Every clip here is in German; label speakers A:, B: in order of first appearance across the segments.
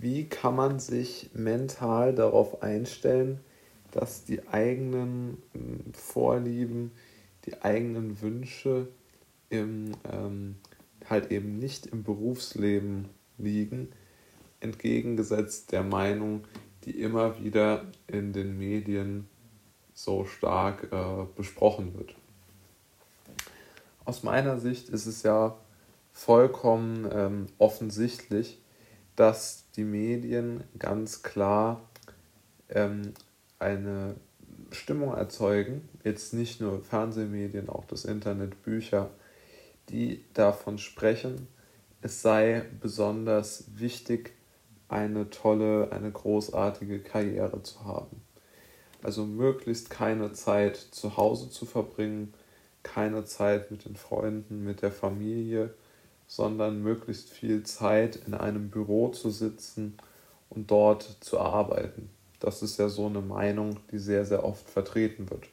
A: wie kann man sich mental darauf einstellen, dass die eigenen hm, Vorlieben, die eigenen Wünsche im, ähm, halt eben nicht im Berufsleben liegen, entgegengesetzt der Meinung, die immer wieder in den Medien so stark äh, besprochen wird. Aus meiner Sicht ist es ja vollkommen ähm, offensichtlich, dass die Medien ganz klar ähm, eine Stimmung erzeugen, jetzt nicht nur Fernsehmedien, auch das Internet, Bücher, die davon sprechen, es sei besonders wichtig, eine tolle, eine großartige Karriere zu haben. Also möglichst keine Zeit zu Hause zu verbringen, keine Zeit mit den Freunden, mit der Familie, sondern möglichst viel Zeit in einem Büro zu sitzen und dort zu arbeiten. Das ist ja so eine Meinung, die sehr, sehr oft vertreten wird.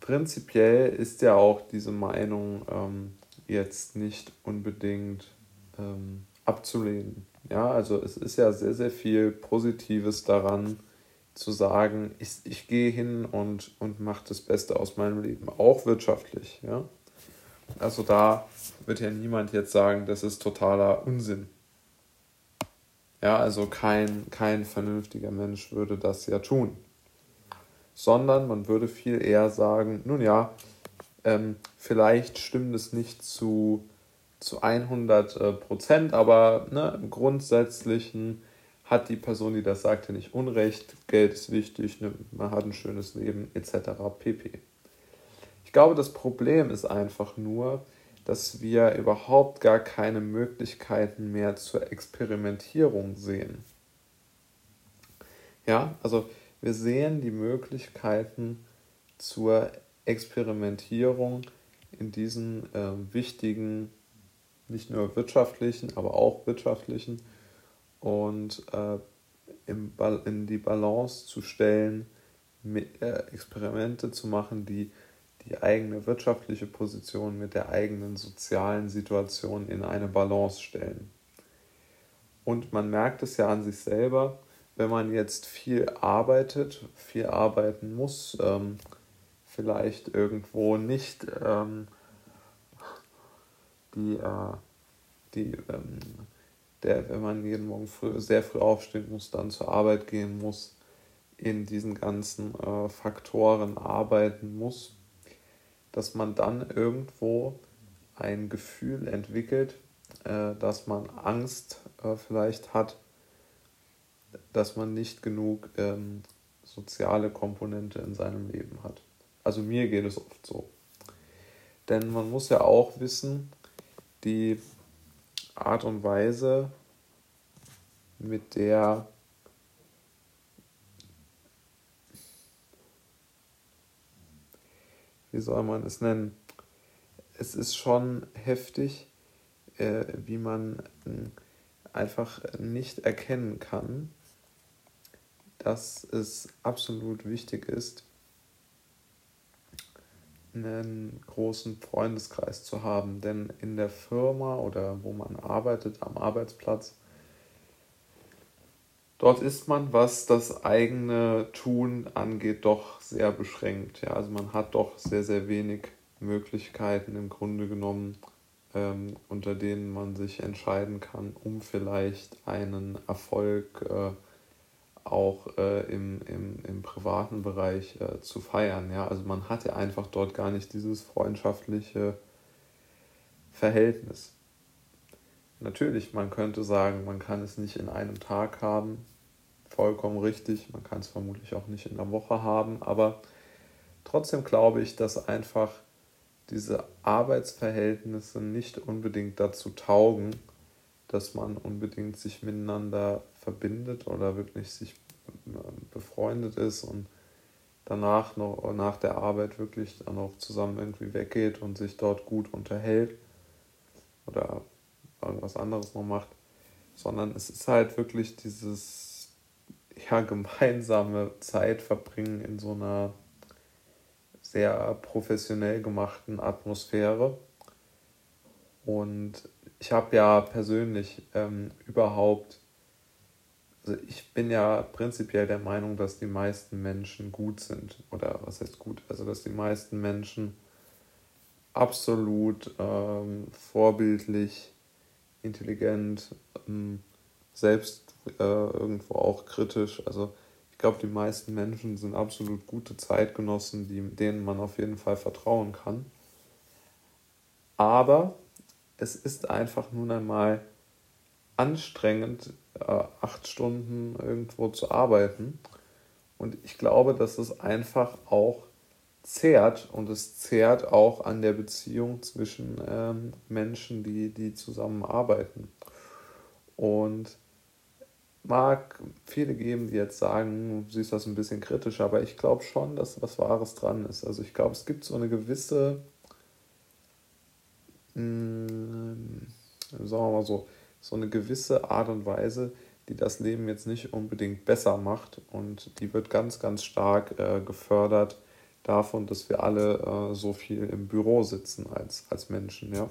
A: Prinzipiell ist ja auch diese Meinung ähm, jetzt nicht unbedingt ähm, abzulehnen. Ja, also es ist ja sehr, sehr viel Positives daran, zu sagen, ich, ich gehe hin und, und mache das Beste aus meinem Leben, auch wirtschaftlich. Ja? Also da wird ja niemand jetzt sagen, das ist totaler Unsinn. Ja, also kein, kein vernünftiger Mensch würde das ja tun. Sondern man würde viel eher sagen, nun ja, ähm, vielleicht stimmt es nicht zu, zu 100 äh, Prozent, aber ne, im Grundsätzlichen hat die Person, die das sagte, nicht Unrecht, Geld ist wichtig, ne, man hat ein schönes Leben etc. pp. Ich glaube, das Problem ist einfach nur, dass wir überhaupt gar keine Möglichkeiten mehr zur Experimentierung sehen. Ja, also wir sehen die Möglichkeiten zur Experimentierung in diesen äh, wichtigen, nicht nur wirtschaftlichen, aber auch wirtschaftlichen und äh, in die Balance zu stellen, mit, äh, Experimente zu machen, die die eigene wirtschaftliche Position mit der eigenen sozialen Situation in eine Balance stellen. Und man merkt es ja an sich selber, wenn man jetzt viel arbeitet, viel arbeiten muss, ähm, vielleicht irgendwo nicht ähm, die, äh, die ähm, der, wenn man jeden Morgen früh, sehr früh aufstehen muss, dann zur Arbeit gehen muss, in diesen ganzen äh, Faktoren arbeiten muss, dass man dann irgendwo ein Gefühl entwickelt, äh, dass man Angst äh, vielleicht hat, dass man nicht genug ähm, soziale Komponente in seinem Leben hat. Also mir geht es oft so. Denn man muss ja auch wissen, die Art und Weise, mit der wie soll man es nennen? Es ist schon heftig, äh, wie man äh, einfach nicht erkennen kann, dass es absolut wichtig ist, einen großen Freundeskreis zu haben. Denn in der Firma oder wo man arbeitet, am Arbeitsplatz, dort ist man, was das eigene Tun angeht, doch sehr beschränkt. Ja, also man hat doch sehr, sehr wenig Möglichkeiten im Grunde genommen, ähm, unter denen man sich entscheiden kann, um vielleicht einen Erfolg äh, auch äh, im, im, im privaten Bereich äh, zu feiern. Ja? Also man hat ja einfach dort gar nicht dieses freundschaftliche Verhältnis. Natürlich, man könnte sagen, man kann es nicht in einem Tag haben, vollkommen richtig, man kann es vermutlich auch nicht in einer Woche haben, aber trotzdem glaube ich, dass einfach diese Arbeitsverhältnisse nicht unbedingt dazu taugen, dass man unbedingt sich miteinander verbindet oder wirklich sich äh, befreundet ist und danach noch nach der Arbeit wirklich dann auch zusammen irgendwie weggeht und sich dort gut unterhält oder irgendwas anderes noch macht, sondern es ist halt wirklich dieses ja, gemeinsame Zeit verbringen in so einer sehr professionell gemachten Atmosphäre. Und ich habe ja persönlich ähm, überhaupt, also ich bin ja prinzipiell der Meinung, dass die meisten Menschen gut sind. Oder was heißt gut? Also dass die meisten Menschen absolut ähm, vorbildlich, intelligent, ähm, selbst äh, irgendwo auch kritisch. Also ich glaube, die meisten Menschen sind absolut gute Zeitgenossen, die, denen man auf jeden Fall vertrauen kann. Aber es ist einfach nun einmal anstrengend, äh, acht Stunden irgendwo zu arbeiten. Und ich glaube, dass es einfach auch zehrt und es zehrt auch an der Beziehung zwischen ähm, Menschen, die, die zusammenarbeiten. Und mag viele geben, die jetzt sagen, siehst das ein bisschen kritisch, aber ich glaube schon, dass was Wahres dran ist. Also ich glaube, es gibt so eine gewisse, mh, hm, sagen wir mal so, so eine gewisse Art und Weise, die das Leben jetzt nicht unbedingt besser macht und die wird ganz, ganz stark äh, gefördert davon, dass wir alle äh, so viel im Büro sitzen als, als Menschen, ja.